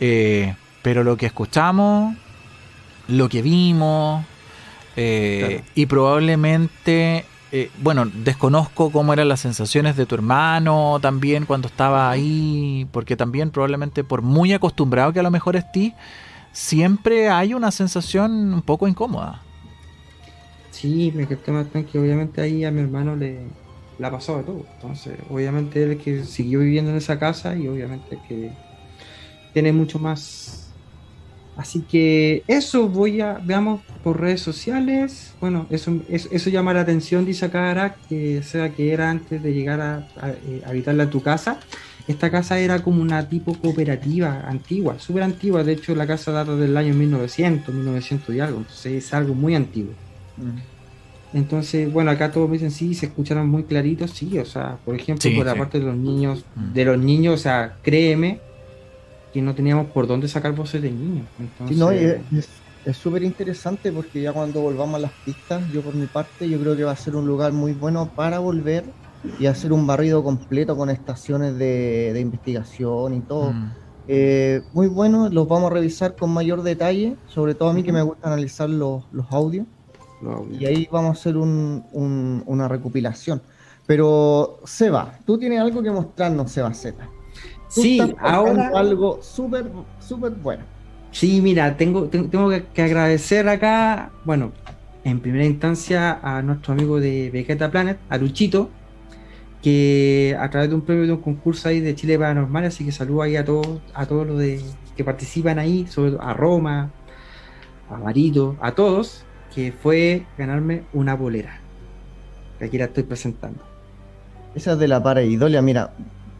Eh, pero lo que escuchamos, lo que vimos, eh, Claro. y probablemente, eh, bueno, desconozco cómo eran las sensaciones de tu hermano también cuando estaba ahí, porque también probablemente por muy acostumbrado que a lo mejor estés, siempre hay una sensación un poco incómoda. Sí, me quedé más tranquilo. Obviamente ahí a mi hermano le la pasó de todo. Entonces, obviamente él es que siguió viviendo en esa casa y obviamente que tiene mucho más. Así que eso voy a, veamos por redes sociales. Bueno, eso, eso, eso llama la atención, dice acá que sea que era antes de llegar a, a, eh, habitarla a tu casa. Esta casa era como una tipo cooperativa antigua, súper antigua. De hecho, la casa data del año 1900, 1900 y algo. Entonces es algo muy antiguo. Entonces, bueno, acá todos me dicen sí, se escucharon muy claritos, sí, o sea, por ejemplo, Sí, por la sí. parte de los niños, Mm. de los niños, o sea, créeme que no teníamos por dónde sacar voces de niños. Entonces, Sí, no, es súper interesante porque ya cuando volvamos a las pistas, yo por mi parte, yo creo que va a ser un lugar muy bueno para volver y hacer un barrido completo con estaciones de, de investigación y todo. Mm. Eh, muy bueno, los vamos a revisar con mayor detalle, sobre todo a mí que me gusta analizar los, los audios. Y ahí vamos a hacer un- un- una recopilación. Pero, Seba, tú tienes algo que mostrarnos, Seba Z. Sí, ahora, algo súper, súper bueno. sí, mira, tengo, tengo, tengo que, que agradecer acá, bueno, en primera instancia a nuestro amigo de Vegeta Planet, a Luchito, que a través de un premio de un concurso ahí de Chile Paranormal, así que saludo ahí a todos, a todos los de, que participan ahí, sobre todo a Roma, a Marito, a todos, que fue ganarme una bolera. Que aquí la estoy presentando. Esa es de la pareidolia, mira,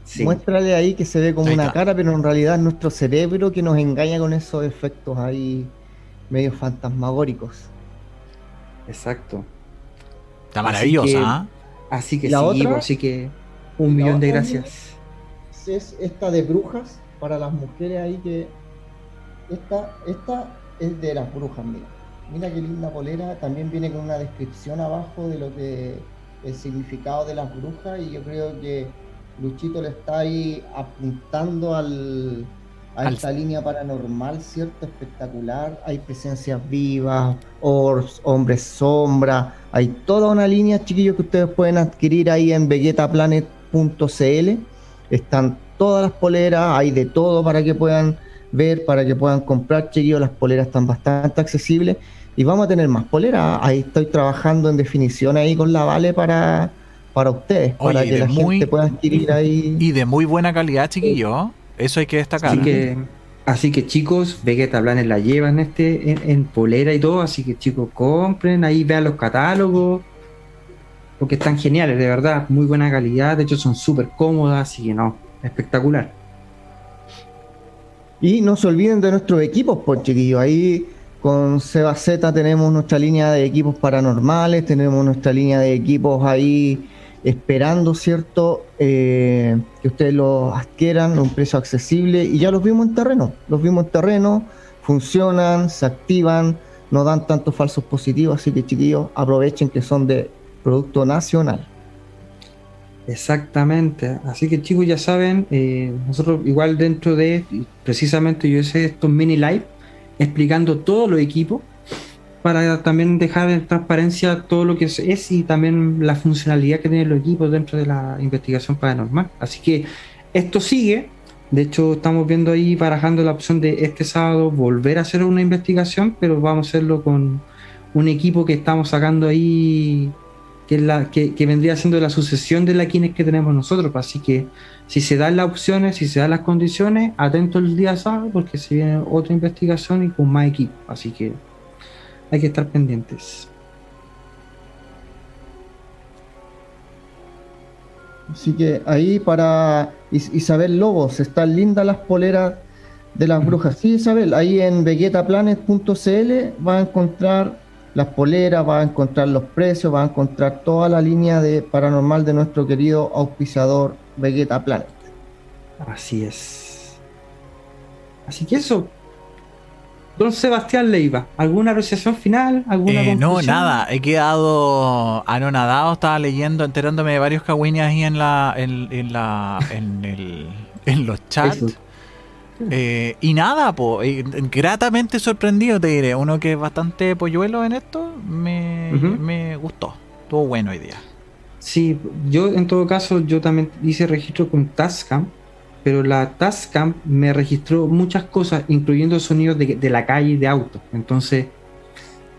Sí, muéstrale ahí que se ve como Ahí una está. cara, pero en realidad es nuestro cerebro que nos engaña con esos efectos ahí medio fantasmagóricos. exacto. Está Así maravillosa, que- ¿ah? Así que La sí, otra- así que un millón de gracias. es esta de brujas para las mujeres ahí que esta esta es de las brujas mira mira qué linda polera también viene con una descripción abajo de lo que el significado de las brujas y yo creo que Luchito le está ahí apuntando al a Al- esta línea paranormal, ¿cierto? Espectacular. Hay presencias vivas, orbs, hombres sombra. Hay toda una línea, chiquillos, que ustedes pueden adquirir ahí en vegetaplanet.cl. Están todas las poleras, hay de todo para que puedan ver, para que puedan comprar, chiquillos. Las poleras están bastante accesibles. Y vamos a tener más poleras. Ahí estoy trabajando en definición ahí con la Vale para, para ustedes, Oye, para que la muy- gente pueda adquirir ahí. Y de muy buena calidad, chiquillo. Eso hay que destacar. Así que, así que chicos, Vegeta Planet la llevan este en, en polera y todo, así que chicos, compren, ahí vean los catálogos, porque están geniales, de verdad, muy buena calidad, de hecho son súper cómodas, así que no, espectacular. Y no se olviden de nuestros equipos, pues chiquillos. Ahí con Seba Z tenemos nuestra línea de equipos paranormales, tenemos nuestra línea de equipos ahí esperando, ¿cierto? Eh, que ustedes los adquieran a un precio accesible. Y ya los vimos en terreno. Los vimos en terreno, funcionan, se activan, no dan tantos falsos positivos. Así que chiquillos, aprovechen que son de producto nacional. Exactamente, así que chicos ya saben, eh, nosotros igual dentro de, precisamente yo hice estos mini live explicando todos los equipos para también dejar en transparencia todo lo que es, y también la funcionalidad que tienen los equipos dentro de la investigación paranormal. Así que esto sigue, de hecho estamos viendo ahí barajando la opción de este sábado volver a hacer una investigación, pero vamos a hacerlo con un equipo que estamos sacando ahí que, es la, que, que vendría siendo la sucesión de la Kines que tenemos nosotros. pues, Así que si se dan las opciones, si se dan las condiciones, atento el día sábado porque se viene otra investigación y con más equipo. Así que hay que estar pendientes. Así que ahí para Is- Isabel Lobos, están lindas las poleras de las brujas. Sí, Isabel, ahí en vegetaplanet.cl va a encontrar las poleras, va a encontrar los precios, va a encontrar toda la línea de paranormal de nuestro querido auspiciador Vegeta Planet. Así es. Así que eso. Don Sebastián Leiva, ¿alguna apreciación final? ¿Alguna Eh, no, nada, he quedado anonadado, estaba leyendo, enterándome de varios cagüines ahí en la, en, en la, en el, en los chats. Facebook. Eh, y nada, po, eh, gratamente sorprendido te diré, uno que es bastante polluelo en esto, me, me gustó, estuvo bueno hoy día. Sí, yo en todo caso, yo también hice registro con Tascam, pero la Tascam me registró muchas cosas, incluyendo sonidos de, de la calle y de auto. Entonces,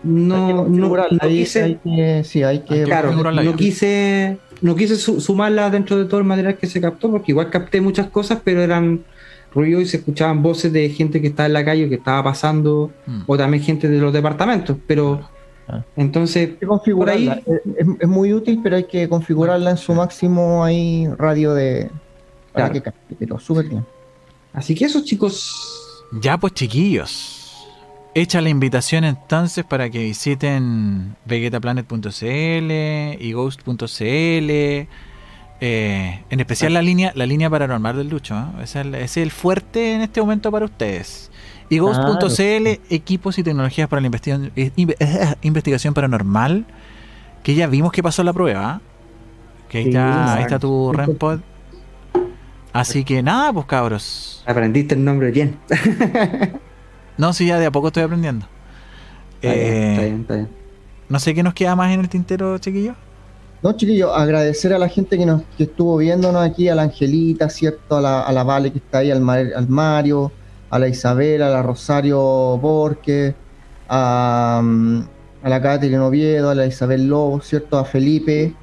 no, no, no ahí quise, hay que- sí, hay que que claro, no quise, no quise su- sumarla dentro de todo el material que se captó, porque igual capté muchas cosas, pero eran ruido y se escuchaban voces de gente que estaba en la calle o que estaba pasando, Mm. o también gente de los departamentos, pero Ah. entonces configurarla. ahí- Es, muy útil, pero hay que configurarla en su máximo ahí radio de para Claro. que pero súper bien. Así que eso, chicos. Ya pues chiquillos, hecha la invitación entonces para que visiten vegetaplanet.cl y ghost.cl. eh, en especial la línea la línea paranormal del Lucho. ¿eh? Ese, es el, es el fuerte en este momento para ustedes. Y ghost.cl, equipos y tecnologías para la investigación, eh, eh, investigación paranormal. Que ya vimos que pasó la prueba. Que ahí, Sí, está, ahí está tu. REMPod. Así que nada, pues cabros. Aprendiste el nombre bien. No, sí, ya de a poco estoy aprendiendo. Está bien, Eh, está bien, está bien. No sé qué nos queda más en el tintero, chiquillo. No, chiquillos, agradecer a la gente que nos que estuvo viéndonos aquí, a la Angelita, ¿cierto? A la, a la Vale que está ahí, al, Mar- al Mario, a la Isabela, a la Rosario Borges, a, mm, a la Catherine Oviedo, a la Isabel Lobos, ¿cierto? A Felipe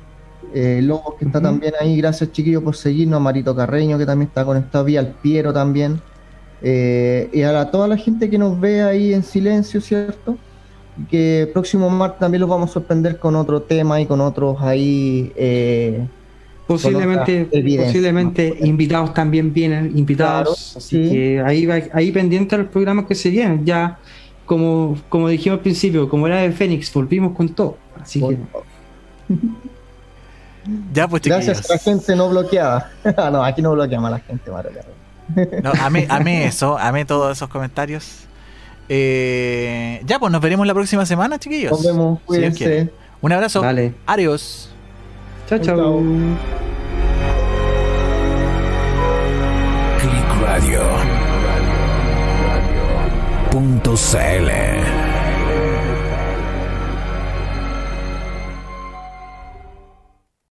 eh, Lobos que está también ahí. Gracias, chiquillos, por seguirnos. A Marito Carreño que también está conectado, vi al Piero también. Eh, y a la- toda la gente que nos ve ahí en silencio, ¿cierto? Que próximo martes también los vamos a sorprender con otro tema y con otros ahí. eh, Posiblemente, posiblemente ¿no? invitados también vienen, invitados. Claro, así sí. que ahí, va- ahí pendiente a los programas que se vienen. Ya, como, como dijimos al principio, como era de Fénix, volvimos con todo. Así que, Ya, pues. Gracias a la gente no bloqueada. Ah, no, aquí no bloqueamos a la gente, Mario. No, amé, amé eso, amé todos esos comentarios. Eh, ya, pues nos veremos la próxima semana, chiquillos. Nos vemos, Si. Un abrazo. Dale. Adiós. Chao, Chao. chao. Click Radio. Punto CL.